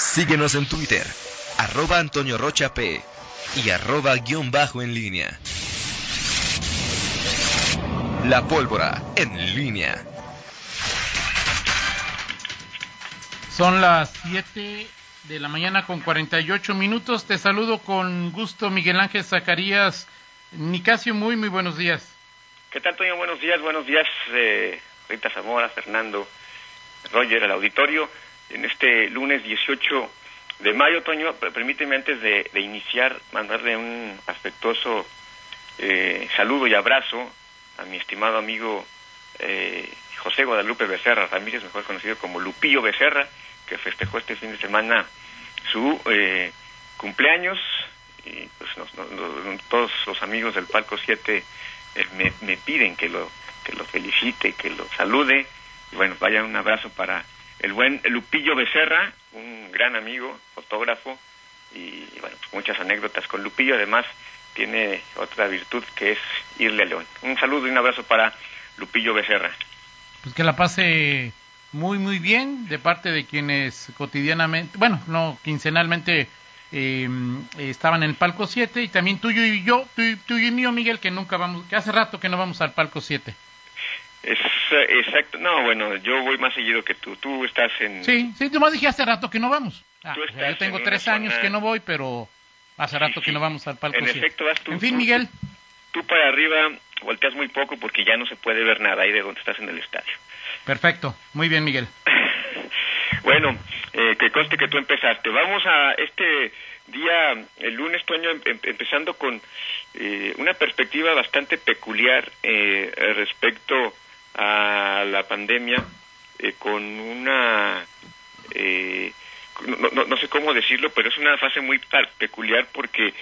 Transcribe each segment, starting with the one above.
Síguenos en Twitter, arroba Antonio Rocha P y arroba guion bajo en línea. La pólvora en línea. Son las 7 de la mañana con 48 minutos. Te saludo con gusto, Miguel Ángel Zacarías. Nicasio, muy, muy buenos días. ¿Qué tal, Antonio? Buenos días, buenos días, eh, Rita Zamora, Fernando, Roger, al auditorio. En este lunes 18 de mayo, Toño, permíteme antes de, iniciar mandarle un afectuoso eh, saludo y abrazo a mi estimado amigo eh, José Guadalupe Becerra Ramírez, mejor conocido como Lupillo Becerra, que festejó este fin de semana su eh, cumpleaños. Y pues todos los amigos del Palco 7 me, me, piden que lo que lo felicite, que lo salude. Y bueno, vaya un abrazo para el buen Lupillo Becerra, un gran amigo, fotógrafo, y bueno, pues muchas anécdotas con Lupillo. Además, tiene otra virtud que es irle a León. Un saludo y un abrazo para Lupillo Becerra. Pues que la pase muy, muy bien de parte de quienes cotidianamente, bueno, no, quincenalmente eh, estaban en el palco 7 y también tuyo y yo, tuyo y mío, Miguel, que nunca vamos, que hace rato que no vamos al palco 7. Es, exacto. No, bueno, yo voy más seguido que tú. Tú estás en... Sí, sí, tú más dije hace rato que no vamos. Ah, yo tengo tres años que no voy, pero hace rato que no vamos al palco. En efecto, vas tú. En fin, Miguel. Tú, para arriba volteas muy poco porque ya no se puede ver nada ahí de donde estás en el estadio. Perfecto. Muy bien, Miguel. bueno, eh, que conste que tú empezaste. Vamos a este día, el lunes, Toño, em, em, empezando con eh, una perspectiva bastante peculiar eh, respecto a la pandemia eh, con una eh, no, no, sé cómo decirlo, pero es una fase muy peculiar porque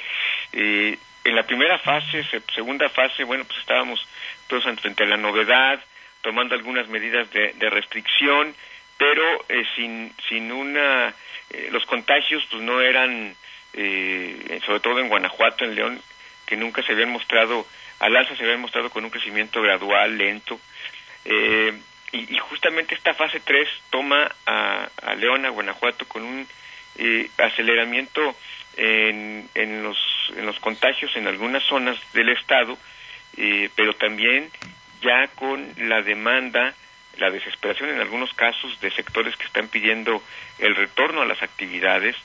eh, en la primera fase, segunda fase, bueno, pues estábamos todos frente a la novedad, tomando algunas medidas de, de restricción, pero eh, sin, sin una, eh, los contagios pues no eran, eh, sobre todo en Guanajuato, en León, que nunca se habían mostrado, al alza se habían mostrado con un crecimiento gradual, lento, eh, y, justamente esta fase 3 toma a, a León, a Guanajuato, con un eh, aceleramiento en, en, los, en los contagios en algunas zonas del Estado, eh, pero también ya con la demanda, la desesperación en algunos casos de sectores que están pidiendo el retorno a las actividades,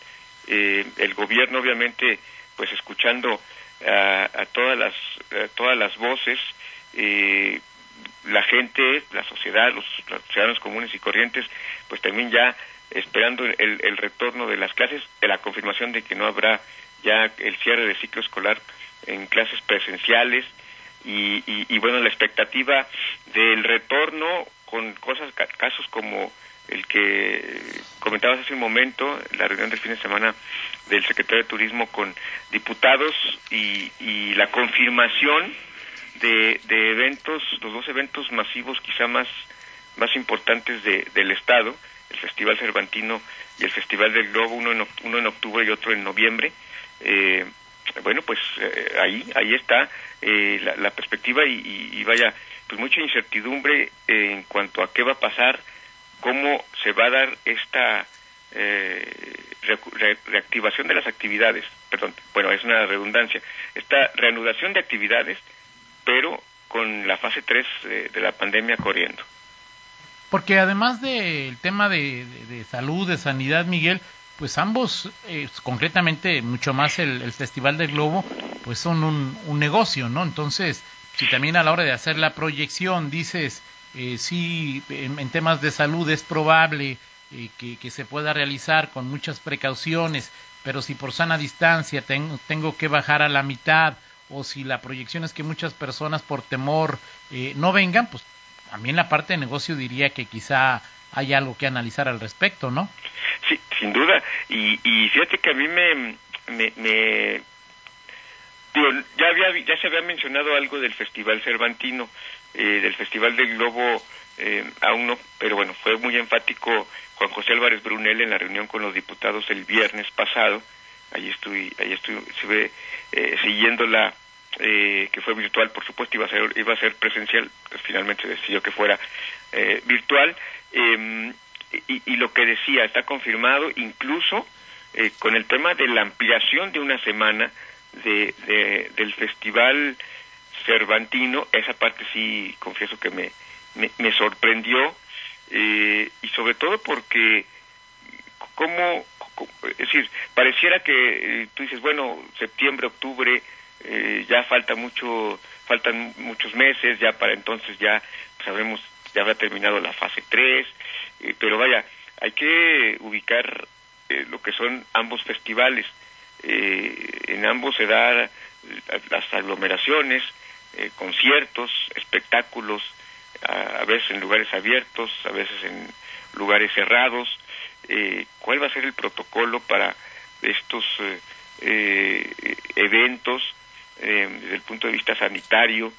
eh, el gobierno obviamente pues escuchando a, a todas las a todas las voces eh, la gente, la sociedad, los, ciudadanos comunes y corrientes, pues también ya esperando el, el, retorno de las clases, de la confirmación de que no habrá ya el cierre de ciclo escolar en clases presenciales y, y, bueno, la expectativa del retorno con cosas, casos como el que comentabas hace un momento, la reunión del fin de semana del secretario de Turismo con diputados y, y la confirmación de, de eventos, los dos eventos masivos quizá más, más importantes de, del Estado, el Festival Cervantino y el Festival del Globo, uno en, uno en octubre y otro en noviembre. Eh, bueno, pues eh, ahí, ahí está eh, la, la, perspectiva y, y, vaya, pues mucha incertidumbre en cuanto a qué va a pasar, cómo se va a dar esta reactivación de las actividades, perdón, bueno, es una redundancia, esta reanudación de actividades pero con la fase 3 de, la pandemia corriendo. Porque además del tema de, salud, de sanidad, Miguel, pues ambos, eh, concretamente mucho más el, Festival del Globo, pues son un, negocio, ¿no? Entonces, si también a la hora de hacer la proyección dices, eh, sí, en, temas de salud es probable eh, que, que, se pueda realizar con muchas precauciones, pero si por sana distancia tengo que bajar a la mitad o si la proyección es que muchas personas por temor eh, no vengan, pues también la parte de negocio diría que quizá hay algo que analizar al respecto, ¿no? Sí, sin duda. Y, y fíjate que a mí me, me, ya había ya se había mencionado algo del Festival Cervantino, eh, del Festival del Globo, eh, aún no, pero bueno, fue muy enfático Juan José Álvarez Brunel en la reunión con los diputados el viernes pasado. Ahí estoy, ahí estoy, eh, siguiéndola, eh, que fue virtual, por supuesto, iba a ser, iba a ser presencial, finalmente decidió que fuera eh, virtual. Em, y, lo que decía, está confirmado incluso eh, con el tema de la ampliación de una semana de, de, del Festival Cervantino, esa parte sí confieso que me, me, me sorprendió, eh, y sobre todo porque como, es decir, pareciera que eh, tú dices, bueno, septiembre, octubre, eh, ya falta mucho, faltan muchos meses, ya para entonces ya sabremos, ya habrá terminado la fase 3, eh, pero vaya, hay que ubicar eh, lo que son ambos festivales. Eh, en ambos se da las aglomeraciones, eh, conciertos, espectáculos, a, a, veces en lugares abiertos, a veces en lugares cerrados. ¿Cuál va a ser el protocolo para estos eh, eh, desde el punto de vista sanitario?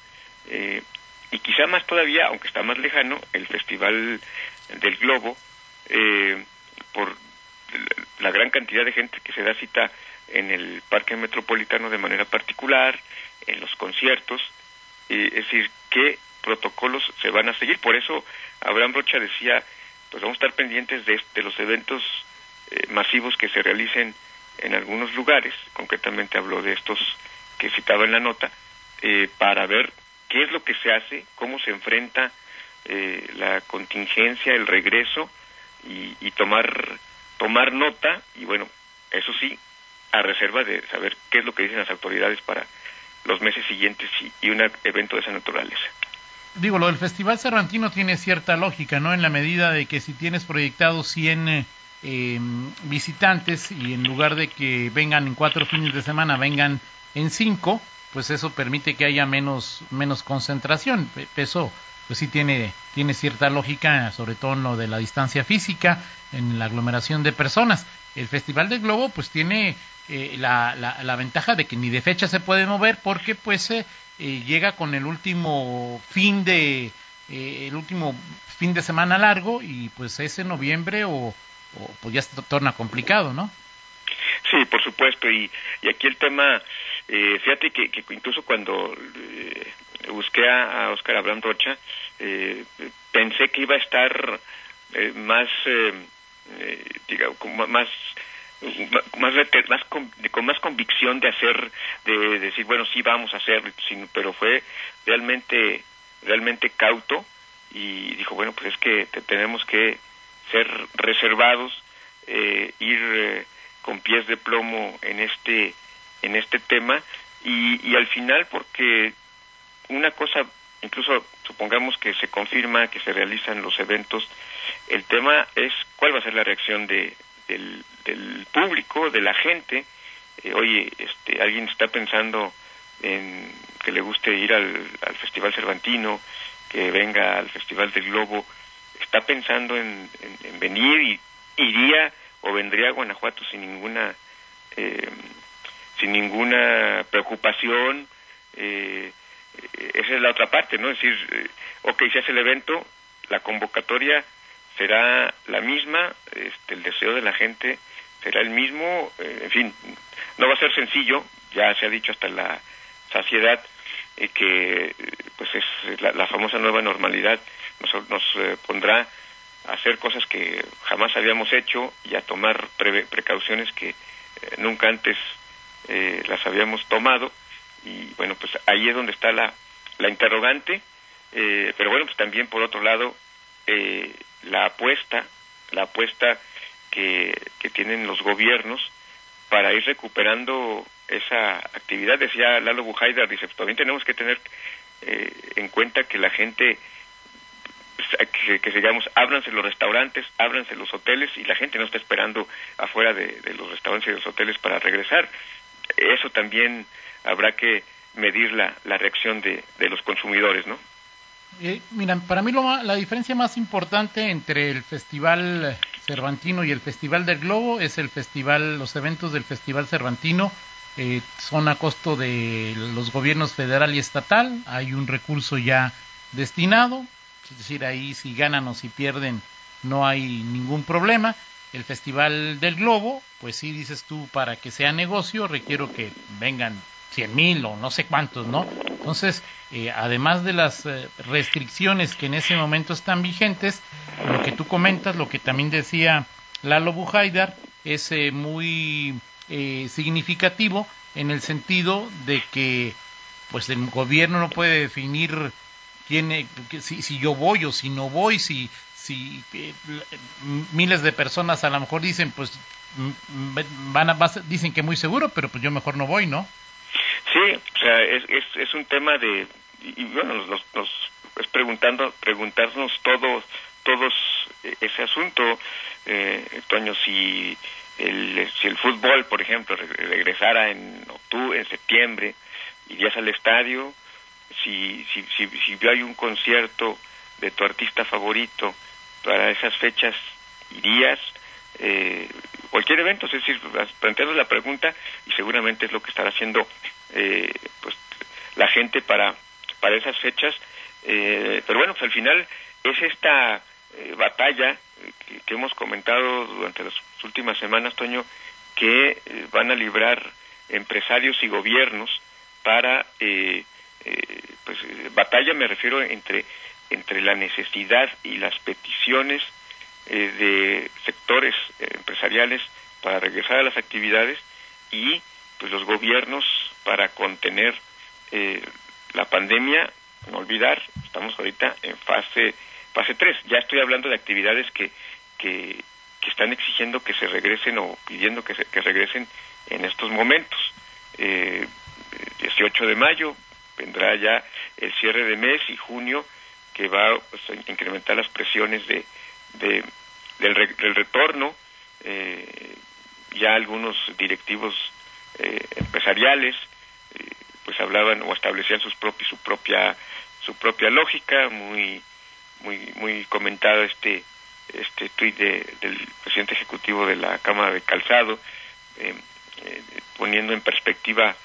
y quizá más todavía, aunque está más lejano, el Festival del Globo, por la gran cantidad de gente que se da cita en el Parque Metropolitano de manera particular, en los conciertos, eh, es decir, qué protocolos se van a seguir. Por eso Abraham Rocha decía, pues vamos a estar pendientes de, de los eventos eh, masivos que se realicen en algunos lugares, concretamente habló de estos que citaba en la nota, eh, para ver qué es lo que se hace, cómo se enfrenta eh, la contingencia, el regreso y, tomar tomar nota y bueno, eso sí, a reserva de saber qué es lo que dicen las autoridades para los meses siguientes y, y un evento de esa naturaleza. Digo, lo del Festival Cervantino tiene cierta lógica, ¿no? En la medida de que si tienes proyectados 100 eh, visitantes y en lugar de que vengan en cuatro fines de semana, vengan en cinco, pues eso permite que haya menos, menos concentración. Eso pues sí tiene, tiene cierta lógica, sobre todo en lo de la distancia física, en la aglomeración de personas. El Festival del Globo pues tiene eh, la, la, ventaja de que ni de fecha se puede mover porque pues eh, eh, llega con el último fin de eh, el último fin de semana largo y pues ese noviembre o, o pues ya se torna complicado, ¿no? Sí, por supuesto y, y aquí el tema eh, fíjate que, incluso cuando eh, busqué a, Oscar Abraham Rocha, eh, pensé que iba a estar eh, más, eh, digamos, más más, más con, con, más convicción de hacer, de, decir, bueno, sí vamos a hacerlo, pero fue realmente, realmente cauto y dijo, bueno, pues es que te, tenemos que ser reservados, eh, ir eh, con pies de plomo en este, en este tema y, y al final porque una cosa, incluso supongamos que se confirma que se realizan los eventos, el tema es cuál va a ser la reacción de, del, público, de la gente. Eh, oye, este, alguien está pensando en que le guste ir al, al Festival Cervantino, que venga al Festival del Globo, está pensando en, en, en venir y iría o vendría a Guanajuato sin ninguna eh, sin ninguna preocupación eh, esa es la otra parte, ¿no? Es decir, eh, ok, se hace el evento, la convocatoria será la misma, este, el deseo de la gente será el mismo, eh, en fin, no va a ser sencillo, ya se ha dicho hasta la saciedad eh, que pues es la, famosa nueva normalidad nos, nos eh, pondrá a hacer cosas que jamás habíamos hecho y a tomar pre precauciones que eh, nunca antes eh, las habíamos tomado. Y bueno pues ahí es donde está la, la interrogante. Pero bueno pues también por otro lado la apuesta la apuesta que, que tienen los gobiernos para ir recuperando esa actividad. Decía Lalo Bujaida dice pues también tenemos que tener eh, en cuenta que la gente que, que digamos, ábranse los restaurantes, ábranse los hoteles y la gente no está esperando afuera de, de los restaurantes y los hoteles para regresar. Eso también habrá que medir la, la reacción de, de, los consumidores, ¿no? Eh, mira, para mí lo, la diferencia más importante entre el Festival Cervantino y el Festival del Globo es el festival, los eventos del Festival Cervantino eh, son a costo de los gobiernos federal y estatal, hay un recurso ya destinado, es decir, ahí si ganan o si pierden no hay ningún problema. El Festival del Globo, pues sí dices tú, para que sea negocio requiero que vengan 100 mil o no sé cuántos, ¿no? Entonces, eh, además de las eh, restricciones que en ese momento están vigentes, lo que tú comentas, lo que también decía Lalo Bujaidar, es eh, muy significativo en el sentido de que pues el gobierno no puede definir quién, si, si yo voy o si no voy, si, si miles de personas a lo mejor dicen pues van a, dicen que muy seguro, pero pues yo mejor no voy, ¿no? Sí, o sea, es, es, un tema de, y, bueno, nos, nos, es preguntando, preguntarnos todos, todos ese asunto, eh, Toño, si el, si el fútbol, por ejemplo, regresara en octubre, en septiembre, irías al estadio, si, si, si, si hay un concierto de tu artista favorito para esas fechas, irías, eh, cualquier evento, es decir, planteando la pregunta y seguramente es lo que estará haciendo eh, pues la gente para para esas fechas. Eh, pero bueno pues al final es esta eh, batalla que, hemos comentado durante las últimas semanas Toño que van a librar empresarios y gobiernos para pues batalla me refiero entre entre la necesidad y las peticiones de sectores empresariales para regresar a las actividades y pues los gobiernos para contener eh, la pandemia, no olvidar, estamos ahorita en fase fase 3. Ya estoy hablando de actividades que, que, están exigiendo que se regresen o pidiendo que, se, que regresen en estos momentos. Eh, 18 de mayo vendrá ya el cierre de mes y junio que va pues, a incrementar las presiones de, de del, retorno. Eh, ya algunos directivos eh, empresariales eh, pues hablaban o establecían sus propios su propia su propia lógica muy muy muy comentado este este tuit del presidente ejecutivo de la Cámara de Calzado eh, poniendo en perspectiva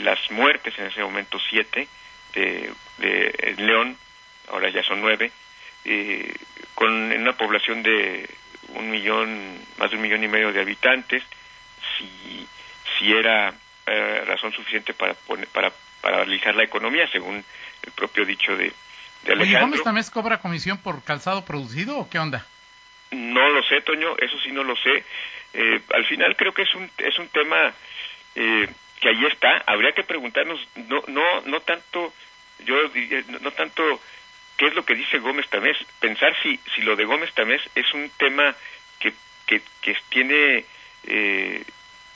las muertes en ese momento siete de, de León ahora ya son nueve con una población de un millón, más de un millón y medio de habitantes, si, si era eh, razón suficiente para, poner, para paralizar la economía, según el propio dicho de, de Alejandro. Oye, ¿Gómez también cobra comisión por calzado producido o qué onda? No lo sé, Toño, eso sí no lo sé. Eh, al final creo que es un, es un tema eh, que ahí está. Habría que preguntarnos, no, no, no tanto, yo no tanto qué es lo que dice Gómez Tamés, pensar si, si lo de Gómez Tamés es un tema que, que, que tiene, eh,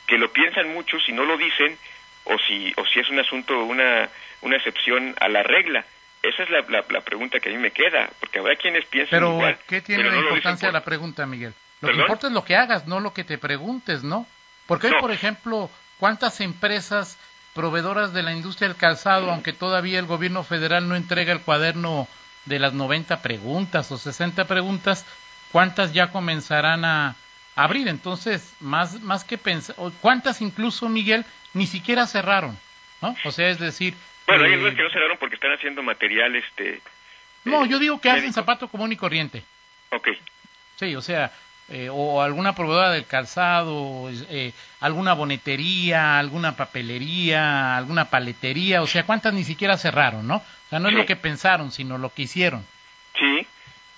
que lo piensan muchos y no lo dicen, o si, o si es un asunto, una, una excepción a la regla. Esa es la, la, pregunta que a mí me queda, porque habrá quienes piensan pero, ¿qué tiene de importancia la pregunta, Miguel? Lo que importa es lo que hagas, no lo que te preguntes, ¿no? Porque hoy, por ejemplo, ¿cuántas empresas proveedoras de la industria del calzado, aunque todavía el gobierno federal no entrega el cuaderno de las 90 preguntas o 60 preguntas, ¿cuántas ya comenzarán a abrir? Entonces, más, más que pensar, ¿cuántas incluso, Miguel, ni siquiera cerraron? ¿no? O sea, es decir... Bueno, hay algunas eh, que no cerraron porque están haciendo material, este... No, yo digo que hacen zapato común y corriente. Ok. Sí, o sea, eh, o alguna proveedora del calzado, eh, alguna bonetería, alguna papelería, alguna paletería, o sea, ¿cuántas ni siquiera cerraron, no? O sea, no es lo que pensaron, sino lo que hicieron. Sí,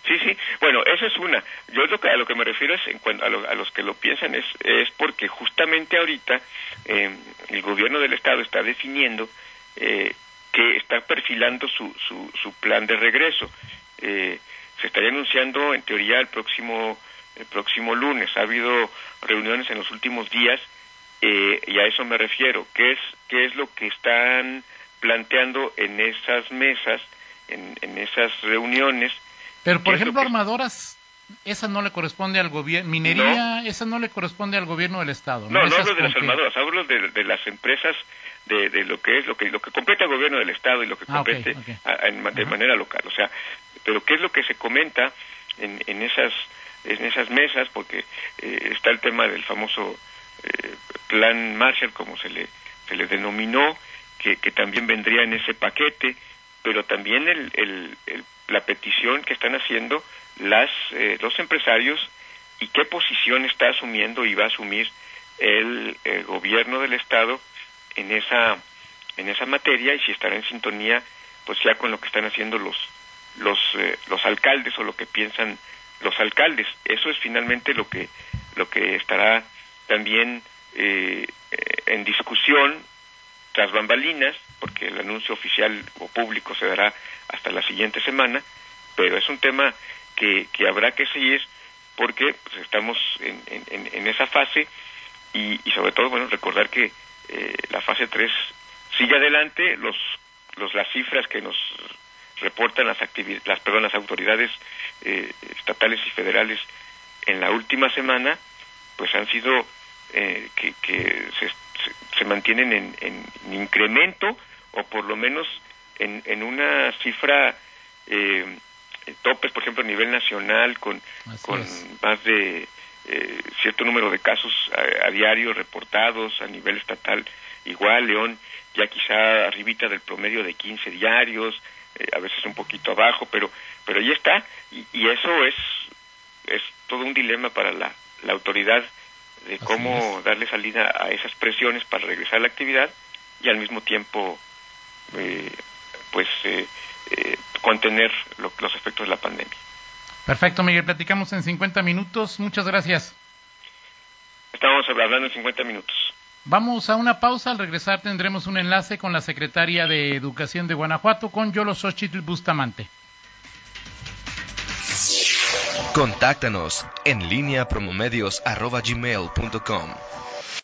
sí, sí. Bueno, eso es una. Yo lo que, a lo que me refiero es, en cuanto a, los que lo piensan, es, es porque justamente ahorita eh, el gobierno del Estado está definiendo que está perfilando su, su, su plan de regreso. Se estaría anunciando, en teoría, el próximo el próximo lunes. Ha habido reuniones en los últimos días eh, y a eso me refiero. ¿Qué es, ¿Qué es lo que están planteando en esas mesas, en, en esas reuniones? Pero, por ejemplo, armadoras, esa no le corresponde al gobierno, minería, esa no le corresponde al gobierno del Estado. No, no, hablo de las armadoras, hablo de, de las empresas de, de, lo que es lo que lo que compete el gobierno del estado y lo que ah, compete de manera local o sea pero qué es lo que se comenta en, en esas en esas mesas, porque eh, está el tema del famoso eh, plan Marshall, como se le, se le denominó, que, que también vendría en ese paquete, pero también el, el, la petición que están haciendo las, eh, los empresarios y qué posición está asumiendo y va a asumir el, el gobierno del Estado en esa en esa materia y si estará en sintonía pues ya con lo que están haciendo los los eh, los alcaldes o lo que piensan los alcaldes. Eso es finalmente lo que lo que estará también eh, en discusión tras bambalinas porque el anuncio oficial o público se dará hasta la siguiente semana pero es un tema que, que habrá que seguir porque pues, estamos en, en, en esa fase y, y, sobre todo bueno recordar que eh, la fase 3 sigue adelante los los las cifras que nos reportan las las perdón las autoridades eh, estatales y federales en la última semana pues han sido eh, que, que se, se, mantienen en, en, incremento o por lo menos en, en una cifra eh, topes por ejemplo a nivel nacional con con más de eh, cierto número de casos a, a, diario reportados a nivel estatal igual León ya quizá arribita del promedio de 15 diarios eh, a veces un poquito abajo pero pero ahí está y, y eso es es todo un dilema para la, la autoridad de cómo darle salida a esas presiones para regresar a la actividad y al mismo tiempo eh, pues eh, eh, contener lo, los efectos de la pandemia. Perfecto, Miguel. Platicamos en 50 minutos. Muchas gracias. Estamos hablando en 50 minutos. Vamos a una pausa. Al regresar tendremos un enlace con la secretaria de Educación de Guanajuato, con Yolo Xochitl Bustamante. Contáctanos en línea promomedios.gmail.com